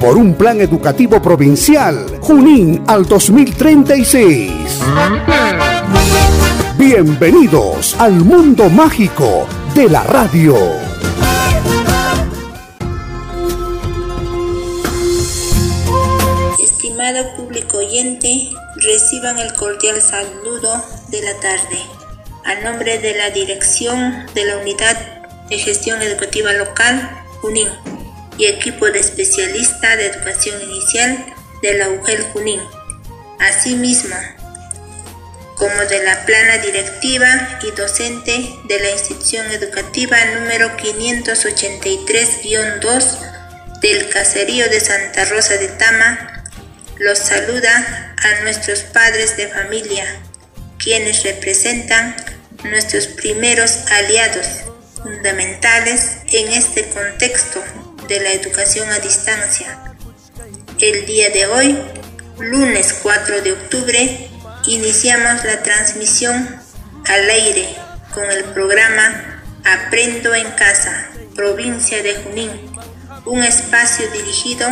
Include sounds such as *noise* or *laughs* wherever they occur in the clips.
por un plan educativo provincial Junín al 2036. Bienvenidos al mundo mágico de la radio. Estimado público oyente, reciban el cordial saludo de la tarde a nombre de la Dirección de la Unidad de Gestión Educativa Local, Junín, y equipo de especialista de educación inicial de la UGEL Junín. Asimismo, como de la plana directiva y docente de la institución educativa número 583-2 del caserío de Santa Rosa de Tama, los saluda a nuestros padres de familia, quienes representan nuestros primeros aliados fundamentales en este contexto de la educación a distancia. El día de hoy, lunes 4 de octubre, iniciamos la transmisión al aire con el programa Aprendo en Casa, provincia de Junín, un espacio dirigido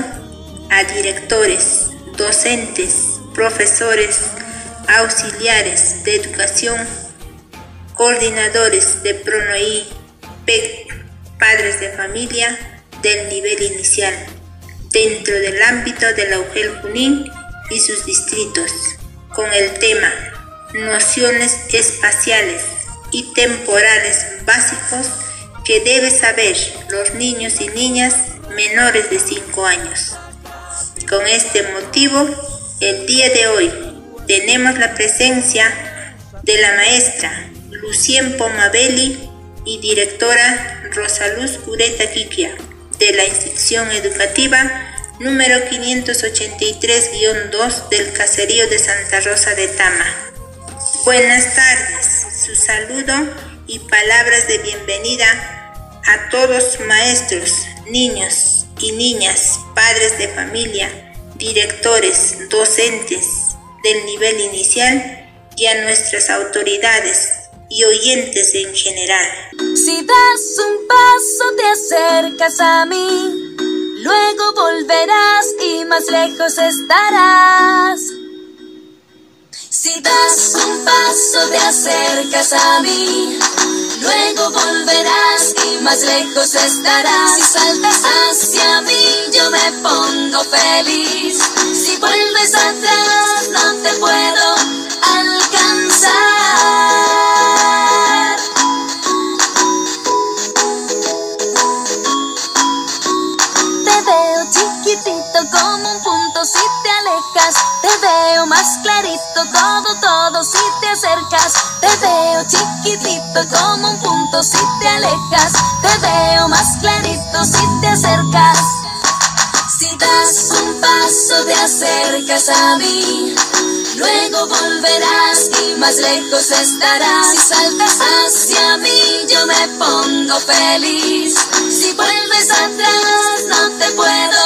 a directores, docentes, profesores, auxiliares de educación coordinadores de PRONOI, PEC, padres de familia del nivel inicial, dentro del ámbito de la UGEL Junín y sus distritos, con el tema Nociones espaciales y temporales básicos que deben saber los niños y niñas menores de 5 años. Con este motivo, el día de hoy tenemos la presencia de la maestra Lucien Pomabelli y directora Rosaluz Ureta Quiquia de la institución educativa número 583-2 del caserío de Santa Rosa de Tama. Buenas tardes, su saludo y palabras de bienvenida a todos maestros, niños y niñas, padres de familia, directores, docentes del nivel inicial y a nuestras autoridades y oyentes en general. Si das un paso te acercas a mí, luego volverás y más lejos estarás. Si das un paso te acercas a mí, luego volverás y más lejos estarás. Si saltas hacia mí yo me pongo feliz, si vuelves atrás no te puedo como un punto si te alejas. Te veo más clarito, todo, todo si te acercas. Te veo chiquitito como un punto si te alejas. Te veo más clarito si te acercas. Si das un paso te acercas a mí. Luego volverás y más lejos estarás. Si saltas hacia mí, yo me pongo feliz. Si vuelves atrás, no te puedo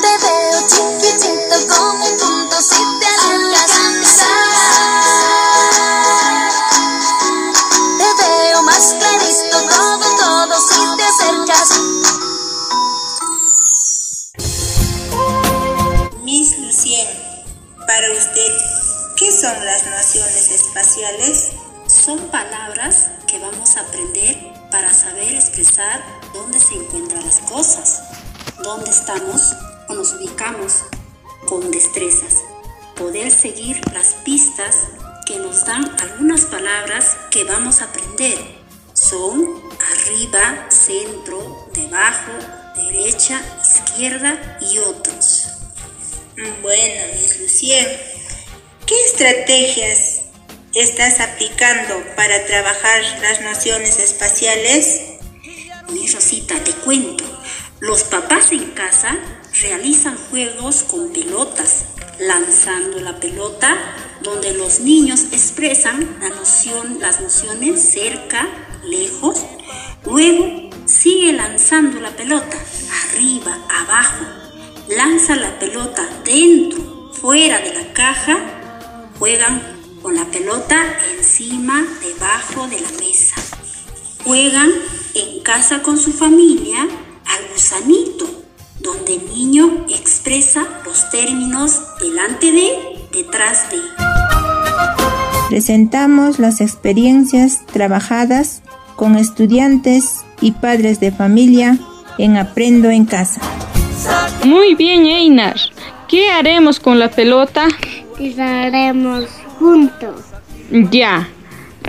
Te veo chiquitito como un punto si te alcanzar. Te veo más clarito todo, todo si te acercas. Miss Lucien, para usted, ¿qué son las nociones espaciales? Son palabras que vamos a aprender para saber expresar dónde se encuentran las cosas, dónde estamos o nos ubicamos con destrezas. Poder seguir las pistas que nos dan algunas palabras que vamos a aprender. Son arriba, centro, debajo, derecha, izquierda y otros. Bueno, Miss Lucien, ¿qué estrategias estás aplicando para trabajar las nociones espaciales? Mi Rosita, te cuento. Los papás en casa realizan juegos con pelotas, lanzando la pelota, donde los niños expresan la noción, las nociones cerca, lejos. Luego sigue lanzando la pelota, arriba, abajo. Lanza la pelota dentro, fuera de la caja. Juegan con la pelota encima, debajo de la mesa. Juegan en casa con su familia al gusanito donde el niño expresa los términos delante de, detrás de. Presentamos las experiencias trabajadas con estudiantes y padres de familia en Aprendo en Casa. Muy bien, Einar. ¿Qué haremos con la pelota? Tiraremos juntos. Ya.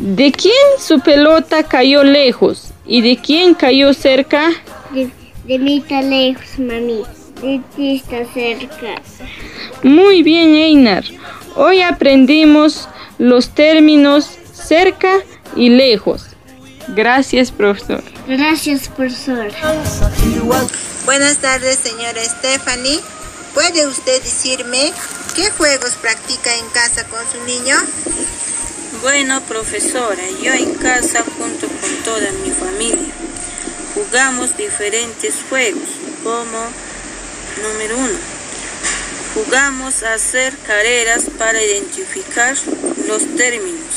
¿De quién su pelota cayó lejos y de quién cayó cerca? De, de mí está lejos, mami. De ti está cerca. Muy bien, Einar. Hoy aprendimos los términos cerca y lejos. Gracias, profesor. Gracias, profesor. Buenas tardes, señora Stephanie. ¿Puede usted decirme qué juegos practica en casa con su niño? Bueno, profesora, yo en casa junto con toda mi familia jugamos diferentes juegos, como número uno, jugamos a hacer carreras para identificar los términos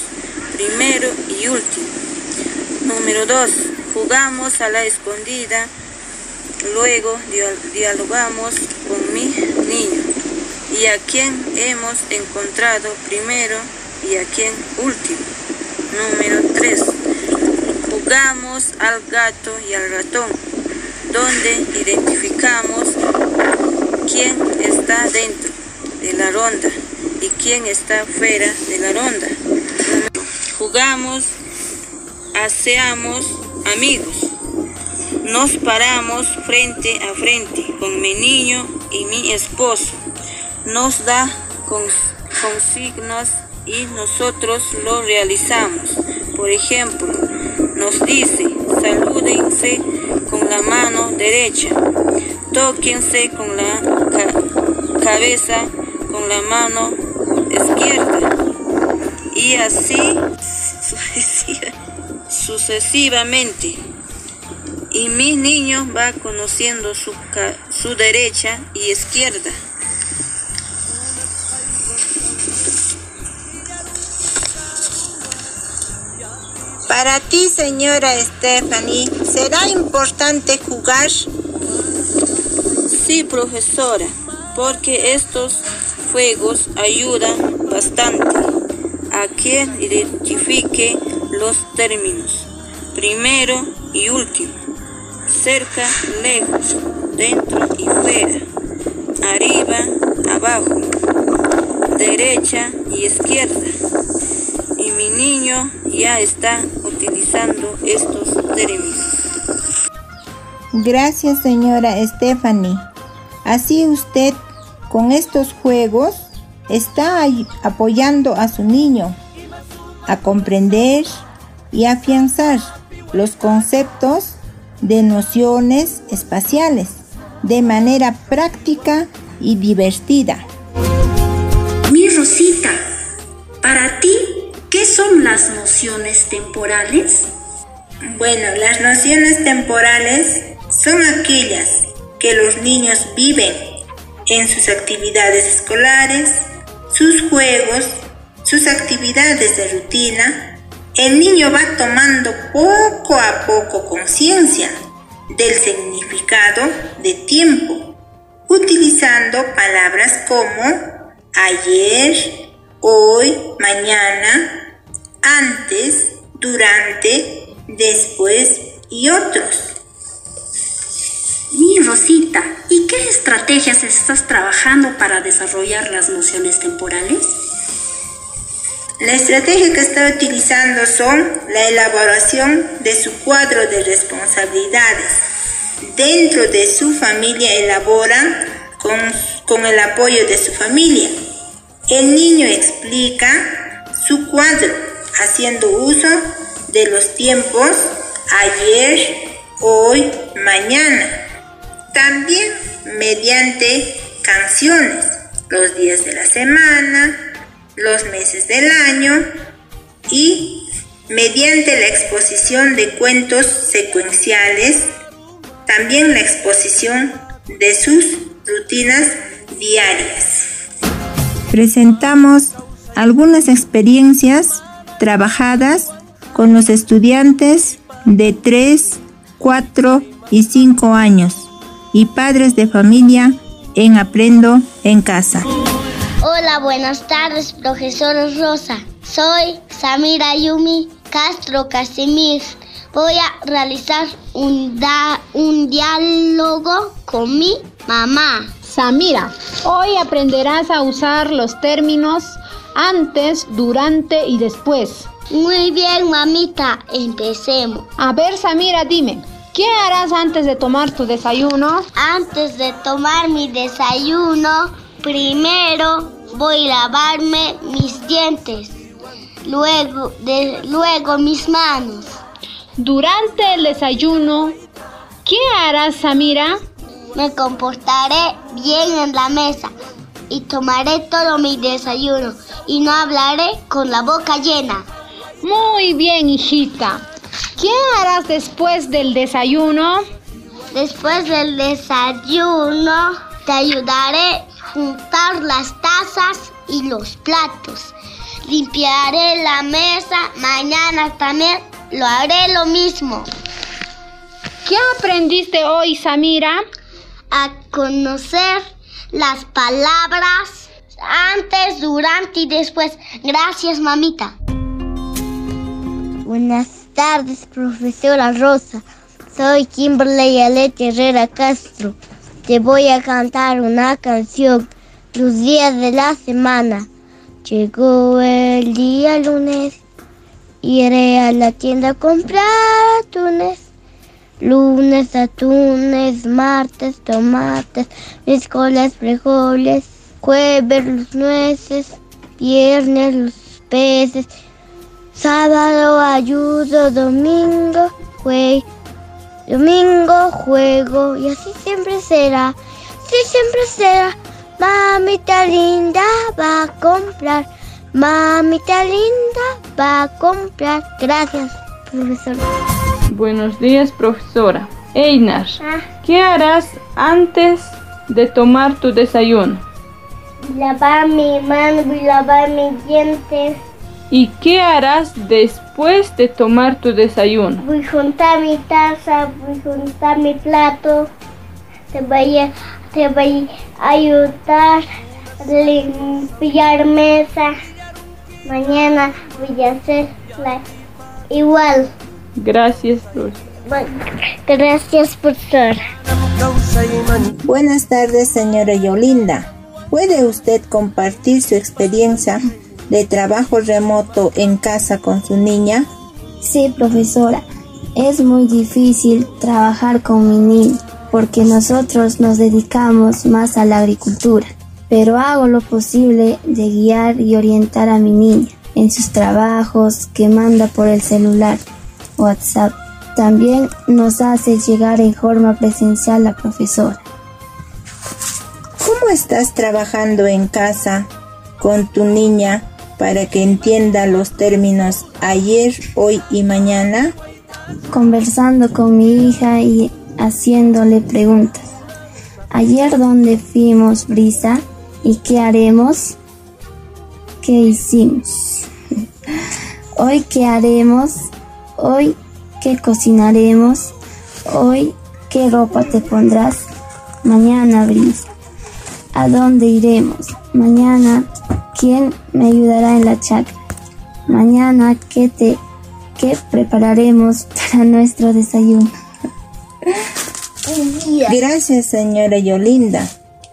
primero y último. Número dos, jugamos a la escondida, luego dialogamos con mi niño y a quien hemos encontrado primero y a quien último. Número 3. Jugamos al gato y al ratón, donde identificamos quién está dentro de la ronda y quién está fuera de la ronda. Jugamos, hacemos amigos. Nos paramos frente a frente con mi niño y mi esposo. Nos da consignas y nosotros lo realizamos. Por ejemplo, nos dice, salúdense con la mano derecha, tóquense con la cabeza con la mano izquierda y así *laughs* sucesivamente. Y mi niño va conociendo su, su derecha y izquierda. Para ti, señora Stephanie, ¿será importante jugar? Sí, profesora, porque estos juegos ayudan bastante a que identifique los términos primero y último, cerca, lejos, dentro y fuera, arriba, abajo, derecha y izquierda. Y mi niño ya está utilizando estos términos. Gracias, señora Stephanie. Así usted, con estos juegos, está apoyando a su niño a comprender y afianzar los conceptos de nociones espaciales de manera práctica y divertida. Mi Rosita, para ti, ¿qué son las nociones temporales? Bueno, las nociones temporales son aquellas que los niños viven en sus actividades escolares, sus juegos, sus actividades de rutina. El niño va tomando poco a poco conciencia del significado de tiempo, utilizando palabras como ayer, hoy, mañana, antes, durante, después y otros. Mi Rosita, ¿y qué estrategias estás trabajando para desarrollar las nociones temporales? La estrategia que está utilizando son la elaboración de su cuadro de responsabilidades. Dentro de su familia elabora con, con el apoyo de su familia. El niño explica su cuadro haciendo uso de los tiempos ayer, hoy, mañana También mediante canciones, los días de la semana, los meses del año y mediante la exposición de cuentos secuenciales, también la exposición de sus rutinas diarias. Presentamos algunas experiencias trabajadas con los estudiantes de 3, 4 y 5 años y padres de familia en Aprendo en Casa. Hola, buenas tardes, profesora Rosa. Soy Samira Yumi Castro Casimir. Voy a realizar un, un diálogo con mi mamá. Samira, hoy aprenderás a usar los términos antes, durante y después. Muy bien, mamita, empecemos. A ver, Samira, dime, ¿qué harás antes de tomar tu desayuno? Antes de tomar mi desayuno, primero voy a lavarme mis dientes, luego, luego mis manos. Durante el desayuno, ¿qué harás, Samira? Me comportaré bien en la mesa y tomaré todo mi desayuno y no hablaré con la boca llena. Muy bien, hijita. ¿Qué harás después del desayuno? Después del desayuno te ayudaré a juntar las tazas y los platos. Limpiaré la mesa. Mañana también lo haré lo mismo. ¿Qué aprendiste hoy, Samira? A conocer las palabras antes, durante y después. Gracias, mamita. Buenas tardes, profesora Rosa. Soy Kimberly Alete Herrera Castro. Te voy a cantar una canción. Los días de la semana. Llegó el día lunes. Iré a la tienda a comprar atunes. Lunes, atunes, martes, tomates, miércoles, frijoles, jueves, los nueces, viernes, los peces, sábado, ayudo, domingo, juego, domingo, juego, y así siempre será, así siempre será. Mamita linda va a comprar, mamita linda va a comprar. Gracias, profesor. Buenos días, profesora. Einar, ¿qué harás antes de tomar tu desayuno? Lavar mi mano y lavar mis dientes. ¿Y qué harás después de tomar tu desayuno? Voy a juntar mi taza, voy a juntar mi plato. Te voy a, te voy a ayudar a limpiar mesa. Mañana voy a hacerla igual. Gracias, profesor. Gracias, profesor. Buenas tardes, señora Yolinda. ¿Puede usted compartir su experiencia de trabajo remoto en casa con su niña? Sí, profesora. Es muy difícil trabajar con mi niña porque nosotros nos dedicamos más a la agricultura, pero hago lo posible de guiar y orientar a mi niña en sus trabajos que manda por el celular, WhatsApp. También nos hace llegar en forma presencial la profesora. ¿Cómo estás trabajando en casa con tu niña para que entienda los términos ayer, hoy y mañana? Conversando con mi hija y haciéndole preguntas. Ayer dónde fuimos, Brisa, y qué haremos, qué hicimos. *laughs* Hoy qué haremos, hoy qué cocinaremos, hoy qué ropa te pondrás, mañana, Brisa. ¿A dónde iremos? Mañana, ¿quién me ayudará en la chacra? Mañana, ¿qué te qué prepararemos *laughs* para nuestro desayuno? Gracias, señora Yolinda,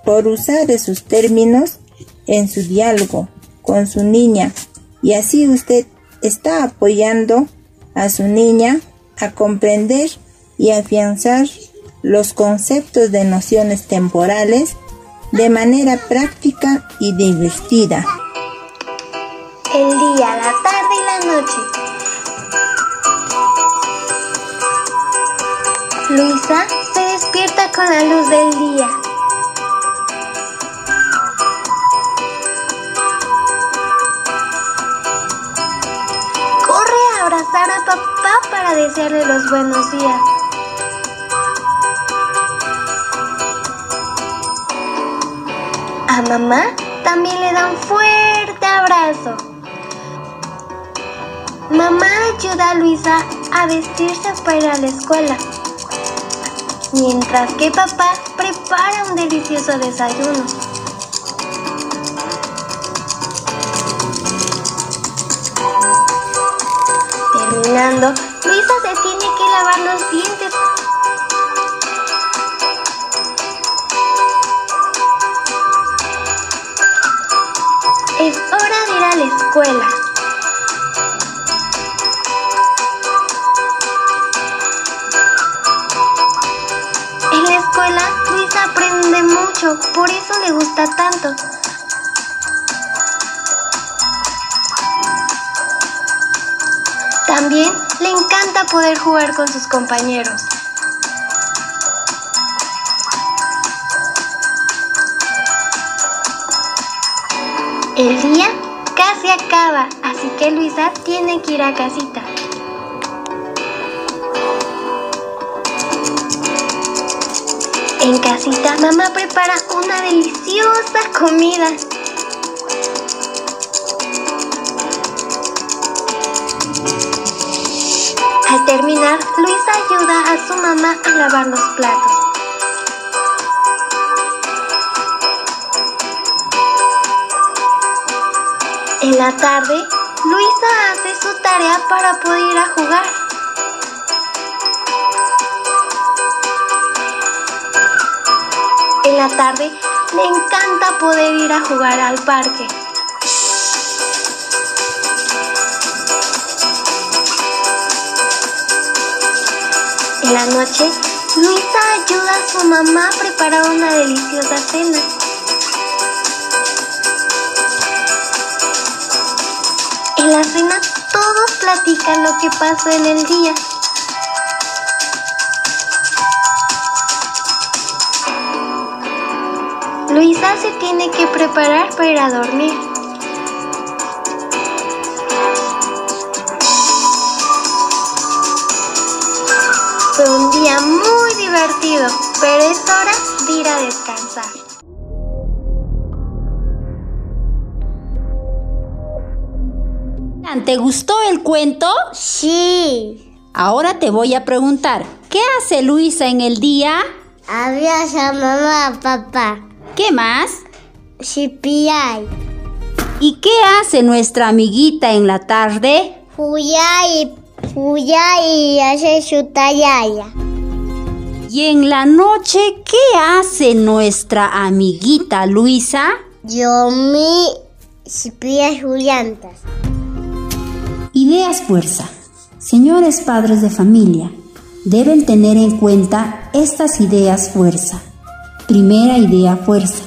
por usar esos términos en su diálogo con su niña y así usted está apoyando a su niña a comprender y afianzar los conceptos de nociones temporales de manera práctica y divertida. El día, la tarde y la noche. Luisa se despierta con la luz del día. Corre a abrazar a papá para desearle los buenos días. A mamá también le da un fuerte abrazo. Mamá ayuda a Luisa a vestirse para ir a la escuela, mientras que papá prepara un delicioso desayuno. Terminando, Luisa se tiene que lavar los dientes. En la escuela, Luisa aprende mucho, por eso le gusta tanto. También le encanta poder jugar con sus compañeros. El Luisa tiene que ir a casita. En casita, mamá prepara una deliciosa comida. Al terminar, Luisa ayuda a su mamá a lavar los platos. En la tarde, Luisa hace su tarea para poder ir a jugar. En la tarde, le encanta poder ir a jugar al parque. En la noche, Luisa ayuda a su mamá a preparar una deliciosa cena. En la cena todos platican lo que pasó en el día. Luisa se tiene que preparar para ir a dormir. Fue un día muy divertido, pero es hora de ir a descansar. ¿Te gustó el cuento? Sí. Ahora te voy a preguntar, ¿qué hace Luisa en el día? Abraza a mamá, papá. ¿Qué más? Shipiay. ¿Y qué hace nuestra amiguita en la tarde? Fuyay, fuyay y hace su tallaya. ¿Y en la noche qué hace nuestra amiguita Luisa? Yo me shipia sus llantas. Ideas fuerza. Señores padres de familia, deben tener en cuenta estas ideas fuerza. Primera idea fuerza.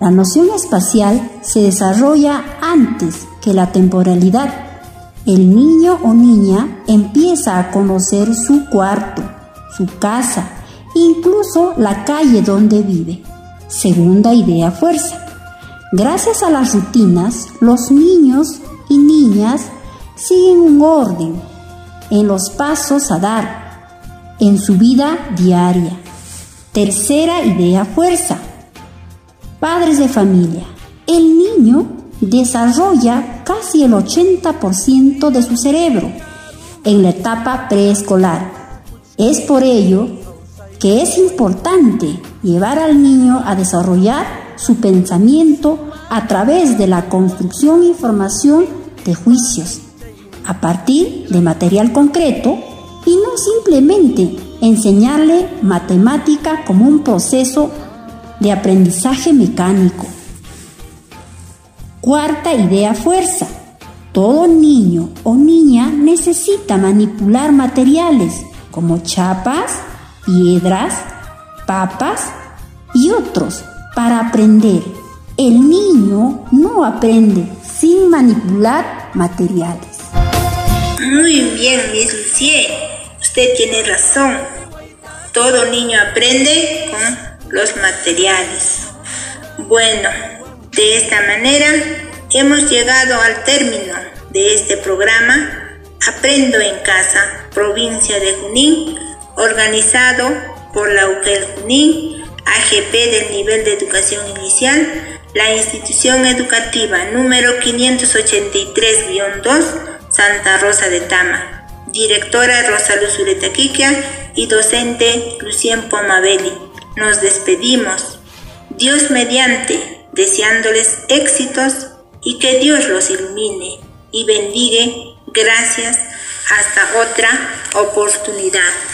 La noción espacial se desarrolla antes que la temporalidad. El niño o niña empieza a conocer su cuarto, su casa, incluso la calle donde vive. Segunda idea fuerza. Gracias a las rutinas, los niños y niñas siguen un orden en los pasos a dar en su vida diaria. Tercera idea fuerza. Padres de familia. El niño desarrolla casi el 80% de su cerebro en la etapa preescolar. Es por ello que es importante llevar al niño a desarrollar su pensamiento a través de la construcción e información de juicios, a partir de material concreto y no simplemente enseñarle matemática como un proceso de aprendizaje mecánico. Cuarta idea fuerza. Todo niño o niña necesita manipular materiales como chapas, piedras, papas y otros para aprender. El niño no aprende sin manipular materiales. Muy bien, Miss Lucie. Usted tiene razón. Todo niño aprende con los materiales. Bueno, de esta manera hemos llegado al término de este programa Aprendo en Casa, provincia de Junín, organizado por la UQEL Junín, AGP del nivel de educación inicial, la institución educativa número 583-2, Santa Rosa de Tama, directora Rosaluz Uretaquiquia y docente Lucien Pomabelli. Nos despedimos. Dios mediante, deseándoles éxitos y que Dios los ilumine y bendiga Gracias. Hasta otra oportunidad.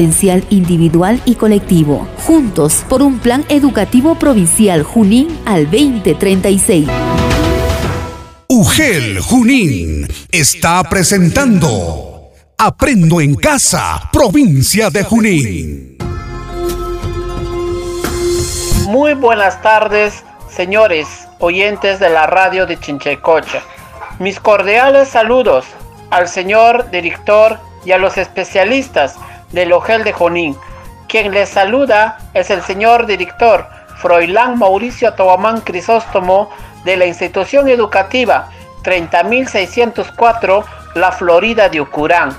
potencial individual y colectivo. Juntos por un plan educativo provincial Junín al 2036. UGEL Junín está presentando Aprendo en Casa, provincia de Junín. Muy buenas tardes, señores oyentes de la radio de Chinchecocha. Mis cordiales saludos al señor director y a los especialistas del Ojel de Jonín. Quien les saluda es el señor director Froilán Mauricio Tobamán Crisóstomo de la institución educativa 30604 La Florida de Ucurán.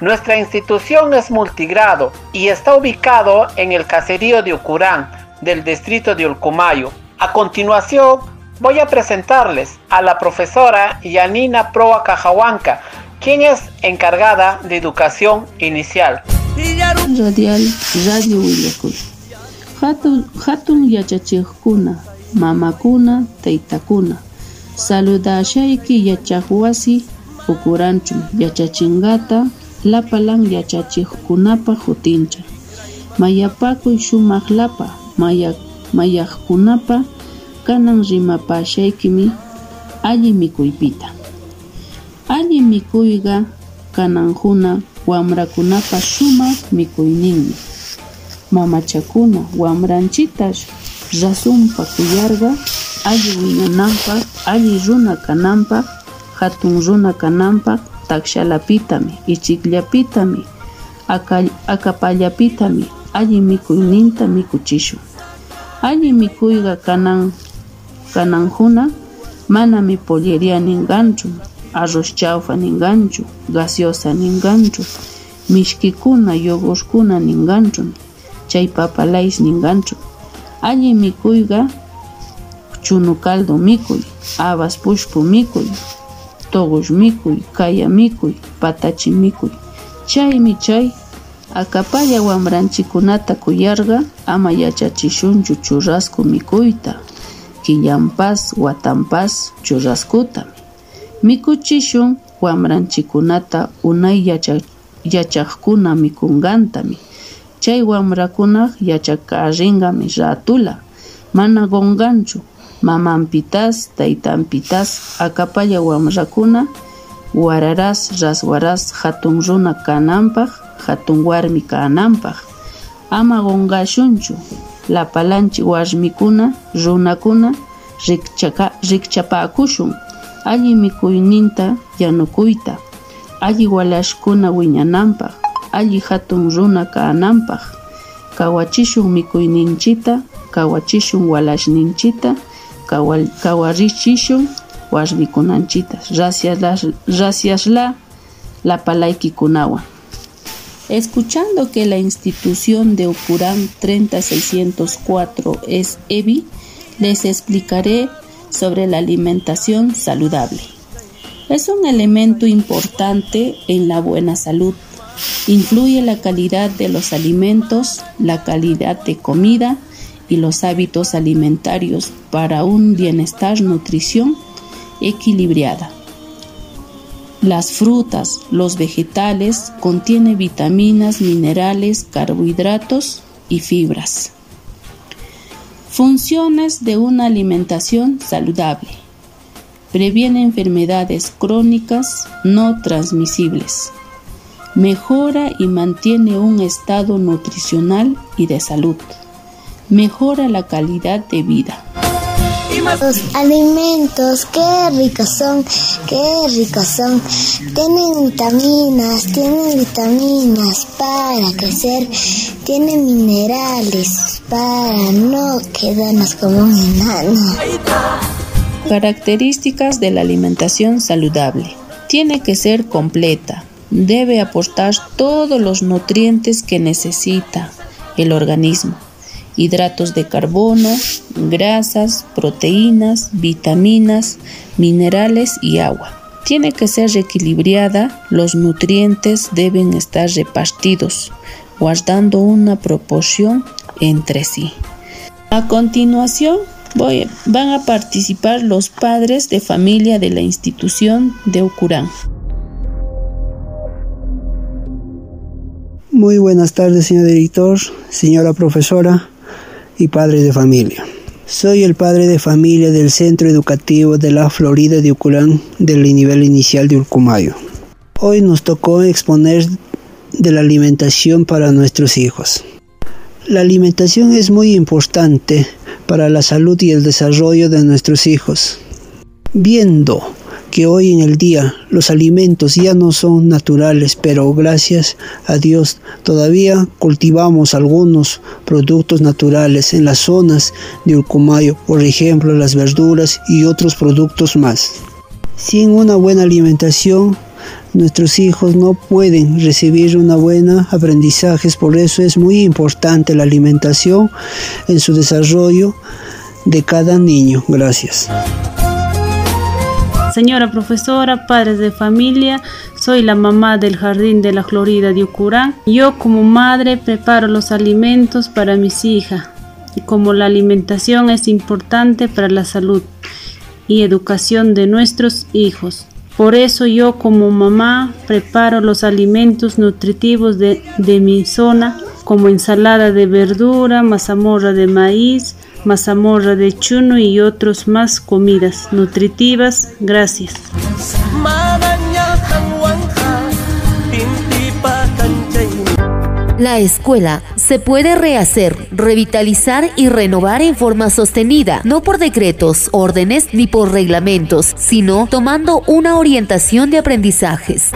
Nuestra institución es multigrado y está ubicado en el caserío de Ucurán del distrito de Ulcumayo. A continuación voy a presentarles a la profesora Yanina Proa Cajahuanca, quien es encargada de educación inicial. Radial Radio Willakuy. Hatun, hatun yachachiqkuna, mamakuna, taytakuna. Saludashayki yachaqwasi ukuranchum yachachingata lapalan yachachiqkunapa hutincha. Mayapakuy shumaq lapa mayak mayaqkunapa kanan rimapashaykimi alli mikuypita. Alli mikuyqa kananjuna wamrakunapa shumaq mikuyninmi. Mamachakuna wamranchitash rasunpa kuyarqa alli wiñananpaq, alli runa kananpaq, hatun runa kananpaq takshalapitami, ichikllapitami, akapallapitami alli mikuyninta mikuchishun. Alli mikuyqa kanan kananjuna manami polleria ninganchu, arroz chawfa ninkanchu gaseosa ninkanchu mishkikuna yogoskuna ninganchu chay papalays ninganchu alli mikuyqa chunu caldo mikuy habas pushpu mikuy togosh mikuy kaya mikuy patachi mikuy. Chaymi chay akapalla wambranchikunata kuyarga ama yachachishunchu churrasco mikuyta killanpas watanpas churrascuta. Mikuchishun wamranchikunata unay yachaqkuna mikungantami. Chay wamrakunaq yachakarinqami ratula. Mana qunqanchu mamanpitas taytanpitas akapalla wamrakuna wararas raswaras hatun runa kananpaq hatun warmi kananpaq. Ama qunqashunchu lapalanchi warmikuna runakuna rikchapakushun alli mikuyninta yanukuyta, alli walashkuna wiñananpaq, alli hatun runa kananpaq, kawachishun mikuyninchita, kawachishun walashninchita, kawarichishun warmikunanchita. Gracias la, la palaykikunawan. Escuchando que la institución de Ucurán 30604 es EBI, les explicaré sobre la alimentación saludable. Es un elemento importante en la buena salud. Influye la calidad de los alimentos, la calidad de comida y los hábitos alimentarios para un bienestar nutrición equilibrada. Las frutas, los vegetales contienen vitaminas, minerales, carbohidratos y fibras. Funciones de una alimentación saludable. Previene enfermedades crónicas no transmisibles. Mejora y mantiene un estado nutricional y de salud. Mejora la calidad de vida. Los alimentos, qué ricos son, qué ricos son. Tienen vitaminas, tienen vitaminas para crecer, tienen minerales para no quedarnos como un enano. Características de la alimentación saludable. Tiene que ser completa. Debe aportar todos los nutrientes que necesita el organismo hidratos de carbono, grasas, proteínas, vitaminas, minerales y agua. Tiene que ser equilibrada, los nutrientes deben estar repartidos, guardando una proporción entre sí. A continuación, van a participar los padres de familia de la institución de Ucurán. Muy buenas tardes, señor director, señora profesora, y padre de familia. Soy el padre de familia del Centro Educativo de la Florida de Uculán del nivel inicial de Urcumayo. Hoy nos tocó exponer de la alimentación para nuestros hijos. La alimentación es muy importante para la salud y el desarrollo de nuestros hijos. Viendo que hoy en el día los alimentos ya no son naturales, pero gracias a Dios todavía cultivamos algunos productos naturales en las zonas de Urcumayo, por ejemplo las verduras y otros productos más. Sin una buena alimentación, nuestros hijos no pueden recibir una buena aprendizaje, por eso es muy importante la alimentación en su desarrollo de cada niño. Gracias. Señora profesora, padres de familia, soy la mamá del Jardín de la Florida de Ucurán. Yo como madre preparo los alimentos para mis hijas. Y como la alimentación es importante para la salud y educación de nuestros hijos. Por eso yo como mamá preparo los alimentos nutritivos de, de mi zona como ensalada de verdura, mazamorra de maíz, mazamorra de chuno y otros más comidas nutritivas. Gracias. La escuela se puede rehacer, revitalizar y renovar en forma sostenida, no por decretos, órdenes ni por reglamentos, sino tomando una orientación de aprendizajes.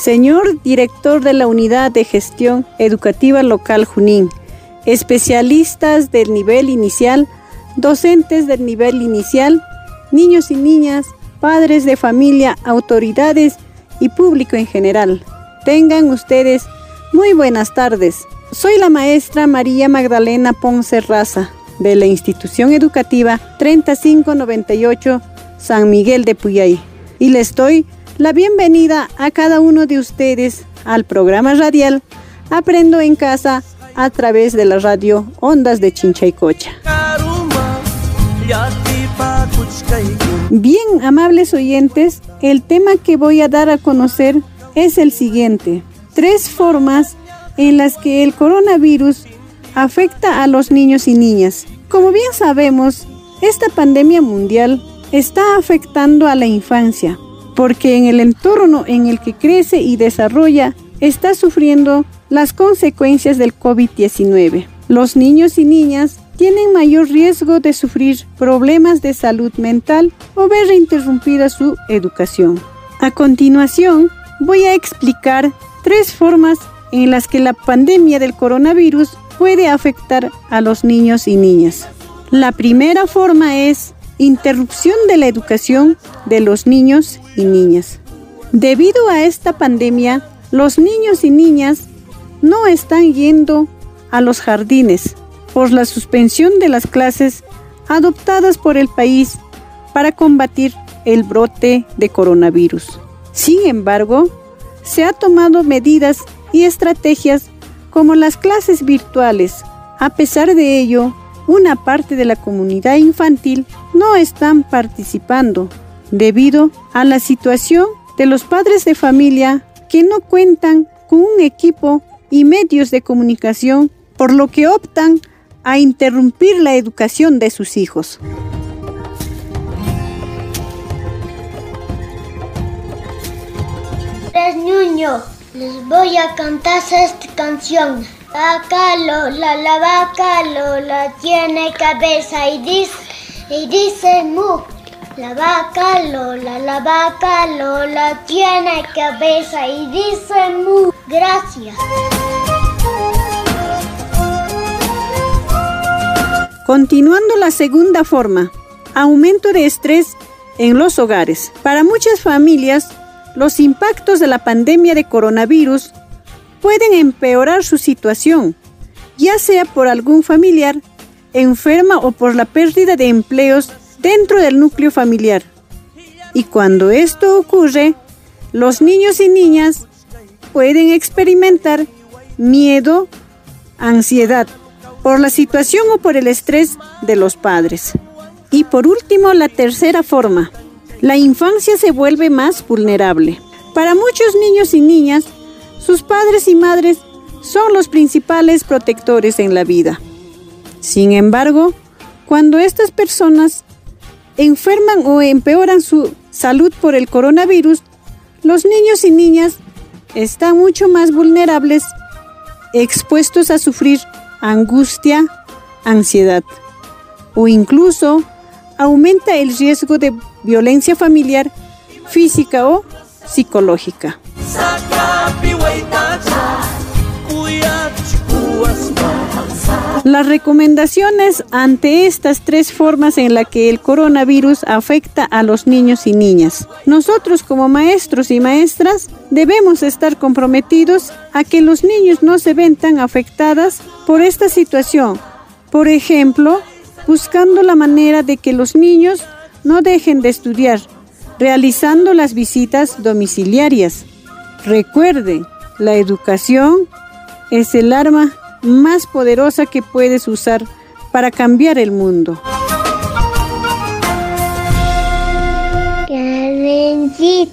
Señor director de la Unidad de Gestión Educativa Local Junín, especialistas del nivel inicial, docentes del nivel inicial, niños y niñas, padres de familia, autoridades y público en general. Tengan ustedes muy buenas tardes. Soy la maestra María Magdalena Ponce Raza de la institución educativa 3598 San Miguel de Puyay y les doy la bienvenida a cada uno de ustedes al programa radial Aprendo en Casa a través de la radio Ondas de Chinchaycocha. Bien, amables oyentes, el tema que voy a dar a conocer es el siguiente. Tres formas en las que el coronavirus afecta a los niños y niñas. Como bien sabemos, esta pandemia mundial está afectando a la infancia, porque en el entorno en el que crece y desarrolla está sufriendo las consecuencias del COVID-19. Los niños y niñas tienen mayor riesgo de sufrir problemas de salud mental o ver interrumpida su educación. A continuación, voy a explicar tres formas en las que la pandemia del coronavirus puede afectar a los niños y niñas. La primera forma es interrupción de la educación de los niños y niñas. Debido a esta pandemia, los niños y niñas no están yendo a los jardines por la suspensión de las clases adoptadas por el país para combatir el brote de coronavirus. Sin embargo, se han tomado medidas y estrategias como las clases virtuales. A pesar de ello, una parte de la comunidad infantil no están participando debido a la situación de los padres de familia que no cuentan con un equipo y medios de comunicación, por lo que optan a interrumpir la educación de sus hijos. Tres niños, les voy a cantar esta canción. Vaca Lola, la vaca Lola tiene cabeza y dice, y dice mu. La vaca Lola, la vaca Lola tiene cabeza y dice mu. Gracias. Continuando la segunda forma, aumento de estrés en los hogares. Para muchas familias, los impactos de la pandemia de coronavirus pueden empeorar su situación, ya sea por algún familiar enferma o por la pérdida de empleos dentro del núcleo familiar. Y cuando esto ocurre, los niños y niñas pueden experimentar miedo, ansiedad por la situación o por el estrés de los padres. Y por último, la tercera forma. La infancia se vuelve más vulnerable. Para muchos niños y niñas, sus padres y madres son los principales protectores en la vida. Sin embargo, cuando estas personas enferman o empeoran su salud por el coronavirus, los niños y niñas están mucho más vulnerables, expuestos a sufrir angustia, ansiedad o incluso aumenta el riesgo de violencia familiar, física o psicológica. Las recomendaciones ante estas tres formas en las que el coronavirus afecta a los niños y niñas. Nosotros como maestros y maestras debemos estar comprometidos a que los niños no se ven tan afectadas por esta situación. Por ejemplo, buscando la manera de que los niños no dejen de estudiar, realizando las visitas domiciliarias. Recuerde, la educación es el arma más poderosa que puedes usar para cambiar el mundo. Carmencito,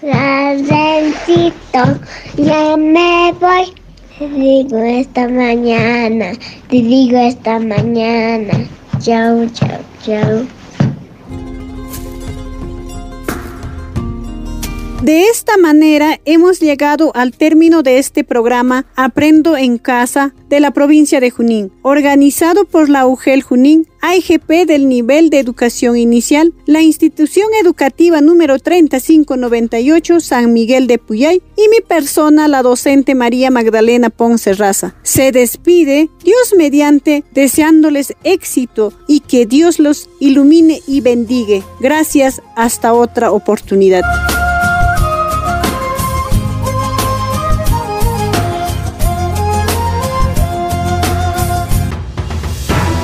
Carmencito, ya me voy. Te digo esta mañana, te digo esta mañana. Chao, chao, chao. De esta manera hemos llegado al término de este programa Aprendo en Casa de la provincia de Junín, organizado por la UGEL Junín, AIGP del nivel de educación inicial, la institución educativa número 3598 San Miguel de Puyay y mi persona, la docente María Magdalena Ponce Raza. Se despide Dios mediante deseándoles éxito y que Dios los ilumine y bendiga. Gracias, hasta otra oportunidad.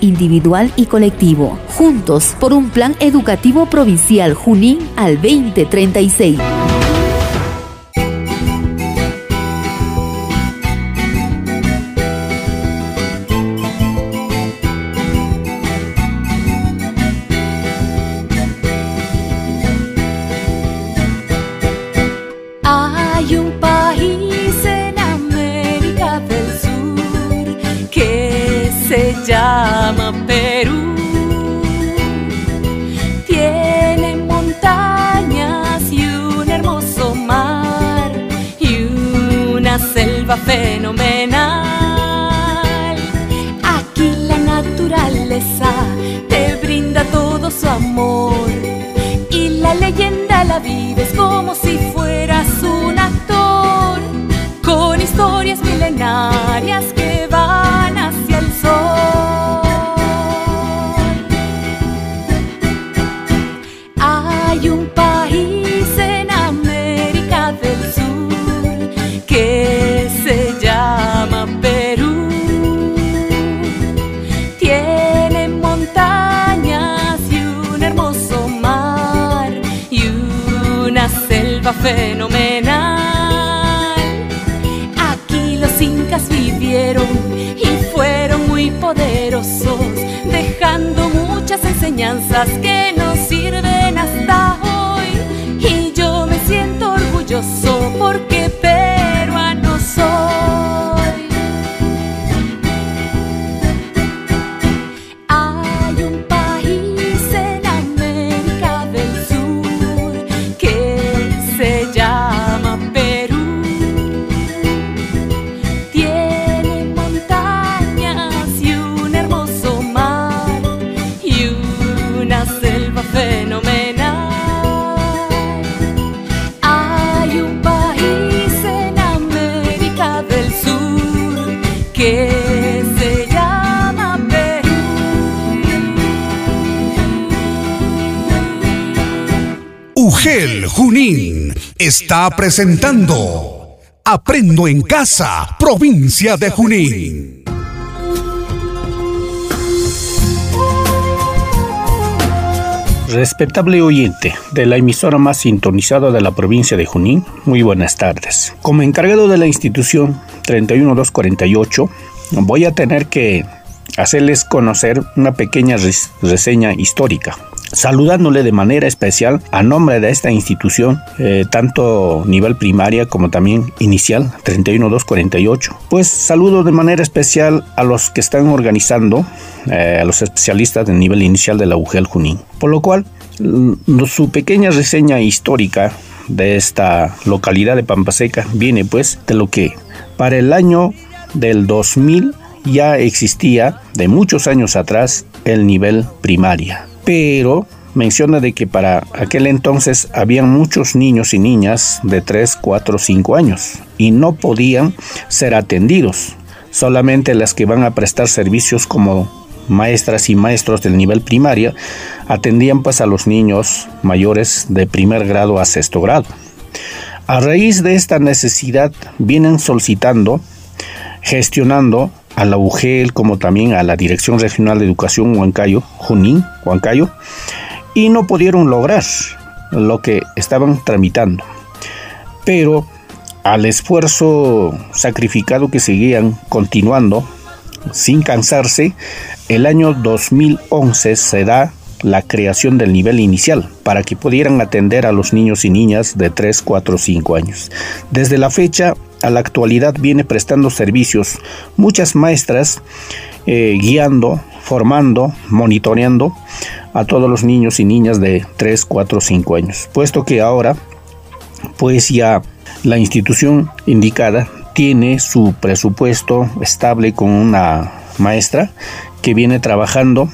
individual y colectivo, juntos por un plan educativo provincial Junín al 2036. повязка. Dejando muchas enseñanzas que nos sirven hasta hoy. Y yo me siento orgulloso porque está presentando Aprendo en Casa, provincia de Junín. Respetable oyente de la emisora más sintonizada de la provincia de Junín, muy buenas tardes. Como encargado de la institución 31248, voy a tener que hacerles conocer una pequeña res- reseña histórica. Saludándole de manera especial a nombre de esta institución, eh, tanto nivel primaria como también inicial 31248. Pues saludo de manera especial a los que están organizando, eh, a los especialistas del nivel inicial de la Junín. Por lo cual, l- su pequeña reseña histórica de esta localidad de Pampaseca viene pues de lo que para el año del 2000 ya existía de muchos años atrás el nivel primaria. Pero menciona de que para aquel entonces habían muchos niños y niñas de 3, 4, 5 años y no podían ser atendidos. Solamente las que van a prestar servicios como maestras y maestros del nivel primaria atendían pues a los niños mayores de primer grado a sexto grado. A raíz de esta necesidad vienen solicitando, gestionando a la como también a la Dirección Regional de Educación Huancayo, Junín, Huancayo, y no pudieron lograr lo que estaban tramitando. Pero al esfuerzo sacrificado que seguían continuando, sin cansarse, el año 2011 se da la creación del nivel inicial para que pudieran atender a los niños y niñas de 3, 4, 5 años. Desde la fecha a la actualidad viene prestando servicios. Muchas maestras eh, guiando, formando, monitoreando a todos los niños y niñas de 3, 4, 5 años, puesto que ahora pues ya la institución indicada tiene su presupuesto estable con una maestra que viene trabajando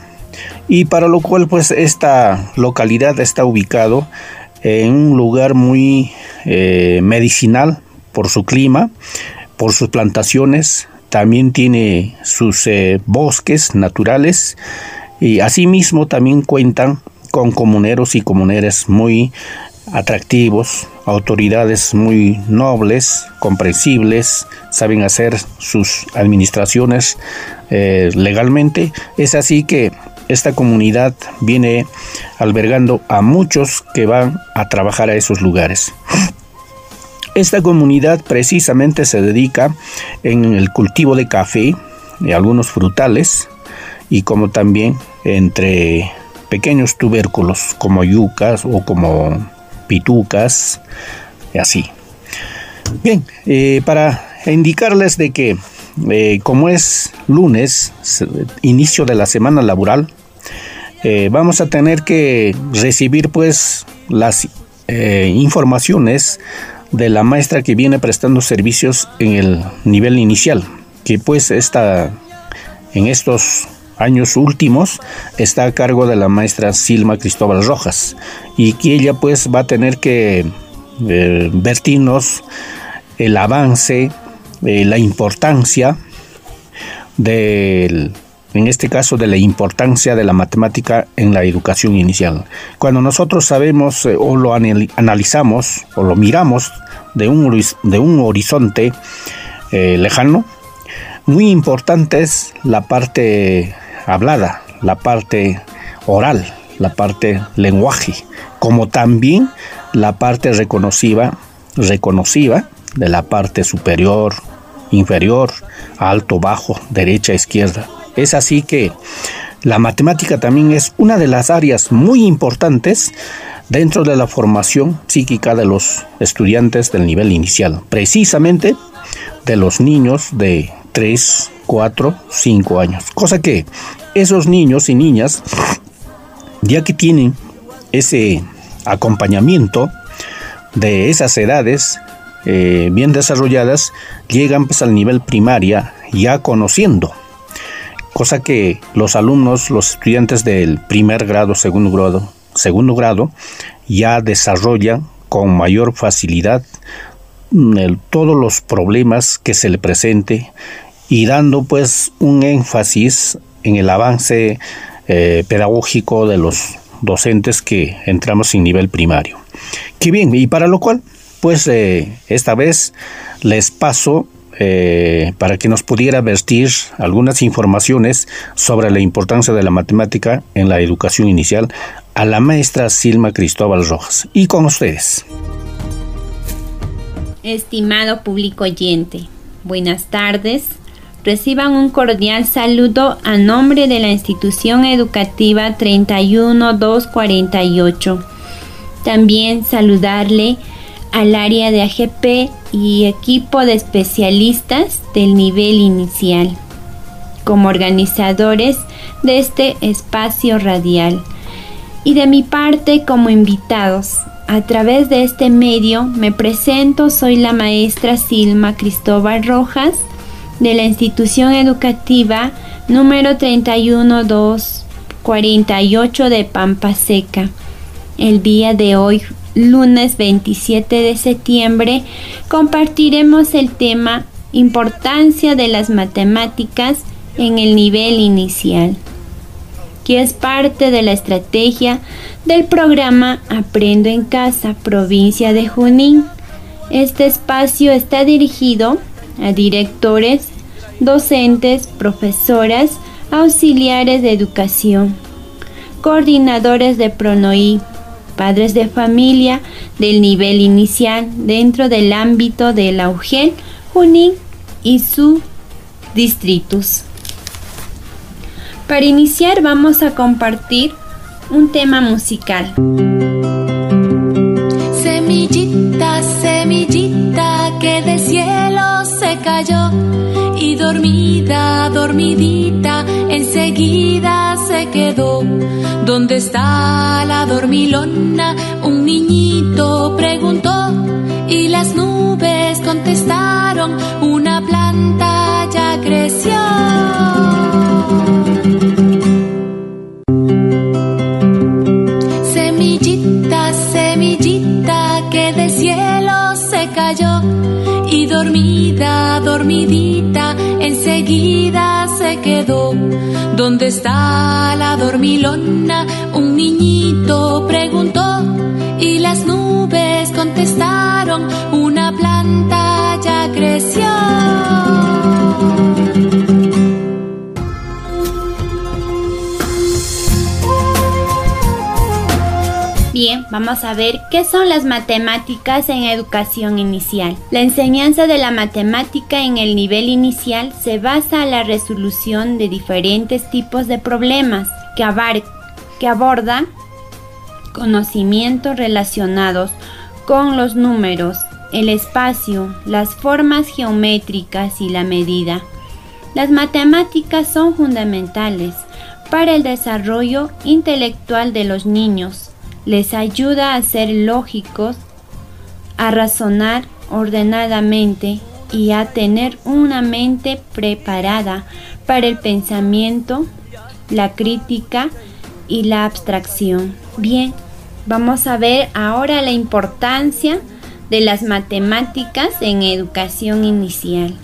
y para lo cual pues esta localidad está ubicado en un lugar muy eh, medicinal por su clima, por sus plantaciones, también tiene sus eh, bosques naturales y asimismo también cuentan con comuneros y comuneras muy atractivos, autoridades muy nobles, comprensibles, saben hacer sus administraciones eh, legalmente. Es así que esta comunidad viene albergando a muchos que van a trabajar a esos lugares. Esta comunidad precisamente se dedica en el cultivo de café y algunos frutales y como también entre pequeños tubérculos como yucas o como pitucas y así. Bien, eh, para indicarles de que eh, como es lunes, inicio de la semana laboral, eh, vamos a tener que recibir pues las informaciones de la maestra que viene prestando servicios en el nivel inicial, que pues está en estos años últimos está a cargo de la maestra Silma Cristóbal Rojas y que ella pues va a tener que eh, vertirnos el avance, eh, la importancia del en este caso de la importancia de la matemática en la educación inicial. Cuando nosotros sabemos eh, o lo analizamos o lo miramos de un, de un horizonte eh, lejano, muy importante es la parte hablada, la parte oral, la parte lenguaje, como también la parte reconociva, reconociva de la parte superior, inferior, alto, bajo, derecha, izquierda. Es así que la matemática también es una de las áreas muy importantes dentro de la formación psíquica de los estudiantes del nivel inicial, precisamente de los niños de 3, 4, 5 años. Cosa que esos niños y niñas, ya que tienen ese acompañamiento de esas edades eh, bien desarrolladas, llegan pues al nivel primaria ya conociendo cosa que los alumnos, los estudiantes del primer grado, segundo grado, segundo grado, ya desarrollan con mayor facilidad mm, todos los problemas que se le presente y dando pues un énfasis en el avance eh, pedagógico de los docentes que entramos en nivel primario. Qué bien, y para lo cual, pues eh, esta vez les paso eh, para que nos pudiera vestir algunas informaciones sobre la importancia de la matemática en la educación inicial a la maestra Silma Cristóbal Rojas. Y con ustedes. Estimado público oyente, buenas tardes. Reciban un cordial saludo a nombre de la institución educativa 31248. También saludarle al área de AGP y equipo de especialistas del nivel inicial, como organizadores de este espacio radial. Y de mi parte como invitados, a través de este medio me presento, soy la maestra Silma Cristóbal Rojas de la institución educativa número 31248 de Pampa Seca. El día de hoy lunes 27 de septiembre compartiremos el tema Importancia de las matemáticas en el nivel inicial, que es parte de la estrategia del programa Aprendo en Casa, provincia de Junín. Este espacio está dirigido a directores, docentes, profesoras, auxiliares de educación, coordinadores de PRONOI, padres de familia del nivel inicial dentro del ámbito de la UGEL, Junín y sus distritos. Para iniciar vamos a compartir un tema musical. Semillita, semillita que del cielo se cayó y dormida, dormidita, enseguida se quedó. ¿Dónde está la dormilona? Un niñito preguntó y las nubes contestaron, una planta ya creció. Dormida, dormidita, enseguida se quedó. ¿Dónde está la dormilona? Un niñito preguntó y las nubes contestaron, una planta Vamos a ver qué son las matemáticas en educación inicial. La enseñanza de la matemática en el nivel inicial se basa en la resolución de diferentes tipos de problemas que, que abordan conocimientos relacionados con los números, el espacio, las formas geométricas y la medida. Las matemáticas son fundamentales para el desarrollo intelectual de los niños les ayuda a ser lógicos, a razonar ordenadamente y a tener una mente preparada para el pensamiento, la crítica y la abstracción. Bien, vamos a ver ahora la importancia de las matemáticas en educación inicial.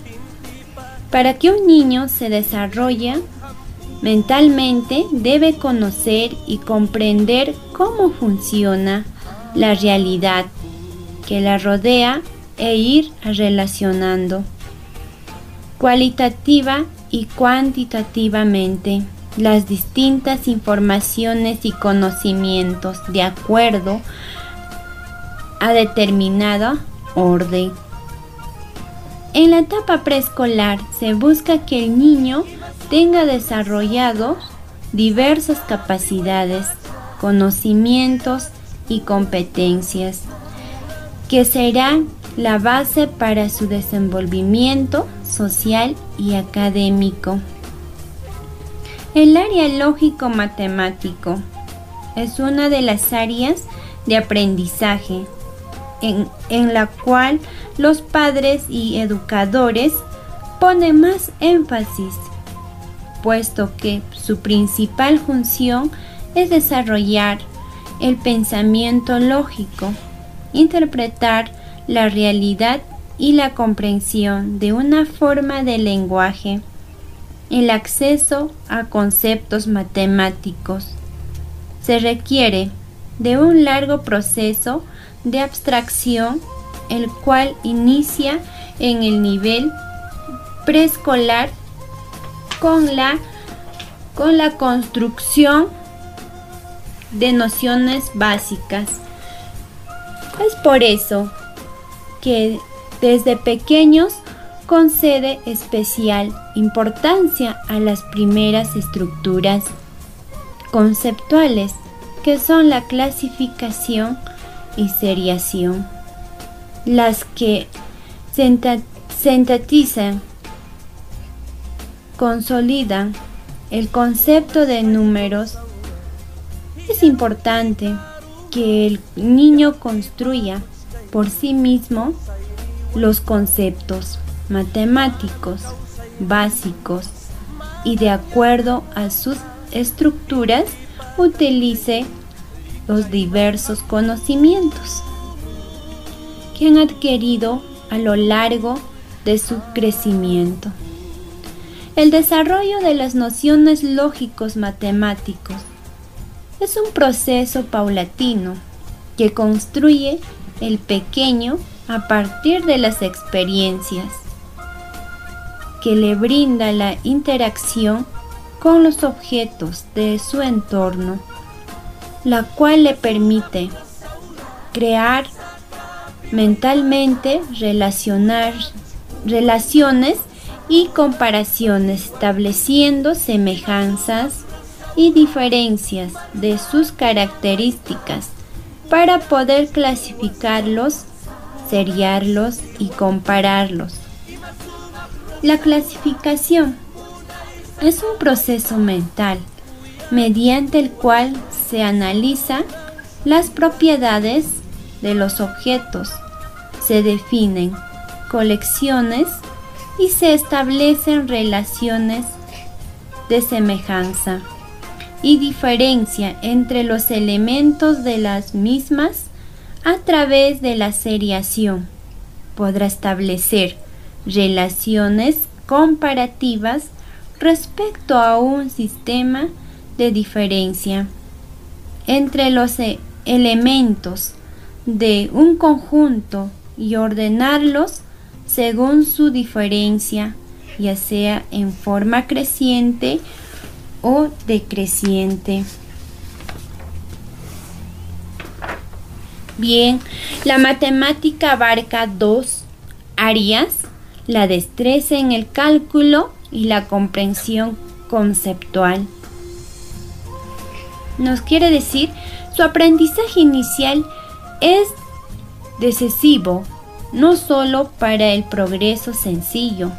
Para que un niño se desarrolle mentalmente debe conocer y comprender cómo funciona la realidad que la rodea e ir relacionando cualitativa y cuantitativamente las distintas informaciones y conocimientos de acuerdo a determinada orden. En la etapa preescolar se busca que el niño tenga desarrollados diversas capacidades, conocimientos y competencias que serán la base para su desenvolvimiento social y académico. El área lógico-matemático es una de las áreas de aprendizaje en, en, la cual los padres y educadores ponen más énfasis, puesto que su principal función es desarrollar el pensamiento lógico, interpretar la realidad y la comprensión de una forma de lenguaje, el acceso a conceptos matemáticos. Se requiere de un largo proceso de abstracción, el cual inicia en el nivel preescolar con la, con la construcción de nociones básicas. Es por eso que desde pequeños concede especial importancia a las primeras estructuras conceptuales que son la clasificación y seriación, las que sintetizan, consolidan el concepto de números. Es importante que el niño construya por sí mismo los conceptos matemáticos básicos y de acuerdo a sus estructuras utilice los diversos conocimientos que han adquirido a lo largo de su crecimiento. El desarrollo de las nociones lógicos matemáticos es un proceso paulatino que construye el pequeño a partir de las experiencias que le brinda la interacción con los objetos de su entorno, la cual le permite crear mentalmente relacionar relaciones y comparaciones estableciendo semejanzas y diferencias de sus características para poder clasificarlos, seriarlos y compararlos. La clasificación es un proceso mental mediante el cual se analizan las propiedades de los objetos, se definen colecciones y se establecen relaciones de semejanza y diferencia entre los elementos de las mismas a través de la seriación. Podrá establecer relaciones comparativas respecto a un sistema de diferencia entre los e-, elementos de un conjunto y ordenarlos según su diferencia, ya sea en forma creciente o decreciente. Bien, la matemática abarca dos áreas, la destreza en el cálculo y la comprensión conceptual. Nos quiere decir, su aprendizaje inicial es decisivo, no solo para el progreso sencillo,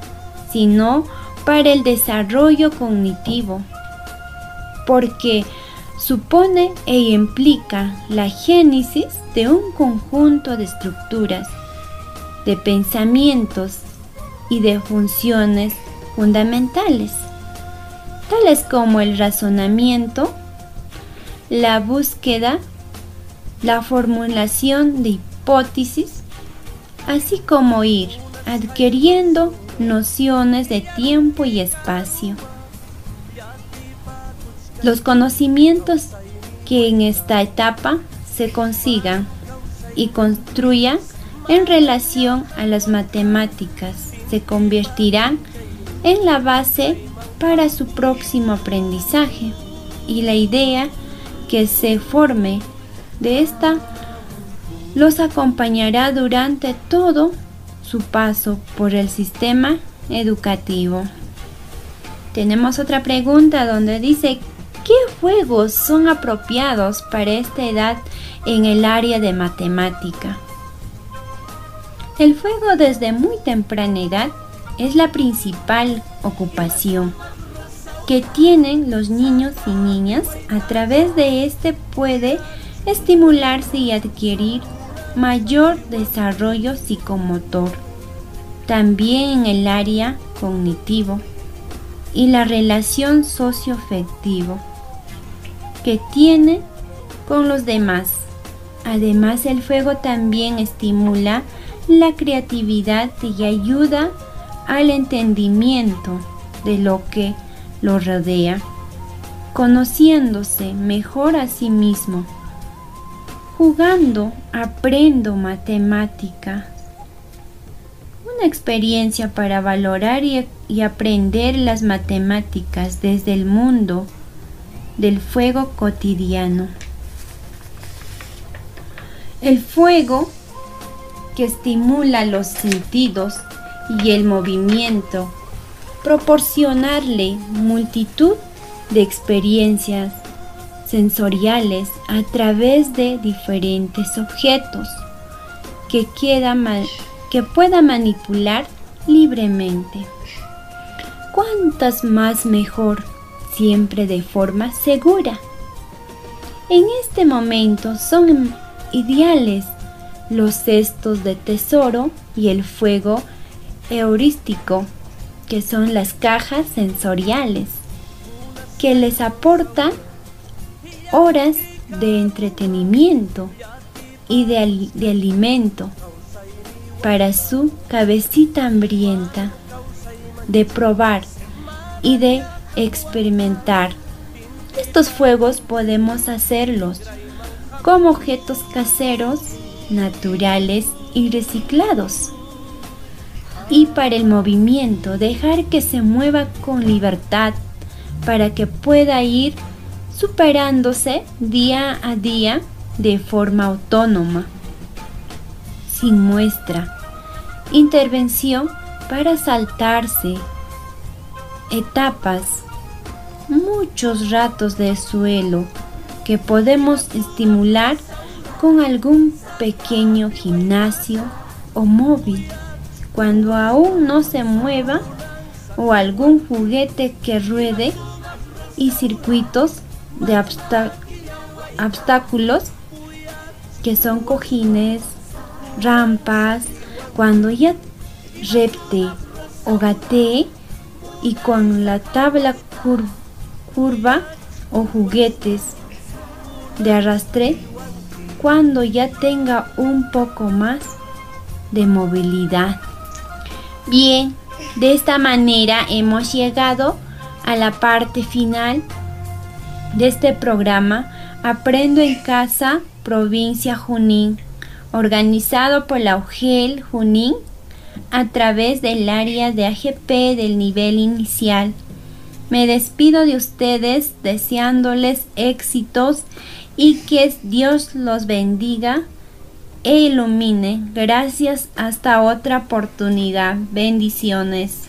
sino para el desarrollo cognitivo porque supone e implica la génesis de un conjunto de estructuras, de pensamientos y de funciones fundamentales, tales como el razonamiento, la búsqueda, la formulación de hipótesis, así como ir adquiriendo nociones de tiempo y espacio. Los conocimientos que en esta etapa se consigan y construyan en relación a las matemáticas se convertirán en la base para su próximo aprendizaje y la idea que se forme de esta los acompañará durante todo su paso por el sistema educativo. Tenemos otra pregunta donde dice, ¿qué juegos son apropiados para esta edad en el área de matemática? El juego desde muy temprana edad es la principal ocupación que tienen los niños y niñas. A través de este puede estimularse y adquirir mayor desarrollo psicomotor, también en el área cognitivo y la relación socioafectivo que tiene con los demás. Además, el fuego también estimula la creatividad y ayuda al entendimiento de lo que lo rodea, conociéndose mejor a sí mismo Jugando aprendo matemática. Una experiencia para valorar y, aprender las matemáticas desde el mundo del fuego cotidiano. El fuego que estimula los sentidos y el movimiento, proporcionarle multitud de experiencias sensoriales a través de diferentes objetos que, que pueda manipular libremente. Cuantas más mejor, siempre de forma segura. En este momento son ideales los cestos de tesoro y el fuego heurístico, que son las cajas sensoriales, que les aportan horas de entretenimiento y de, alimento para su cabecita hambrienta, de probar y de experimentar. Estos fuegos podemos hacerlos como objetos caseros, naturales y reciclados. Y para el movimiento, dejar que se mueva con libertad para que pueda ir superándose día a día de forma autónoma, sin muestra, intervención para saltarse etapas, muchos ratos de suelo que podemos estimular con algún pequeño gimnasio o móvil. Cuando aún no se mueva o algún juguete que ruede y circuitos de obstáculos que son cojines, rampas, cuando ya repte o gatee y con la tabla curva o juguetes de arrastre cuando ya tenga un poco más de movilidad. Bien, de esta manera hemos llegado a la parte final de este programa Aprendo en Casa, provincia Junín, organizado por la UGEL Junín a través del área de AGP del nivel inicial. Me despido de ustedes deseándoles éxitos y que Dios los bendiga e ilumine. Gracias hasta otra oportunidad. Bendiciones.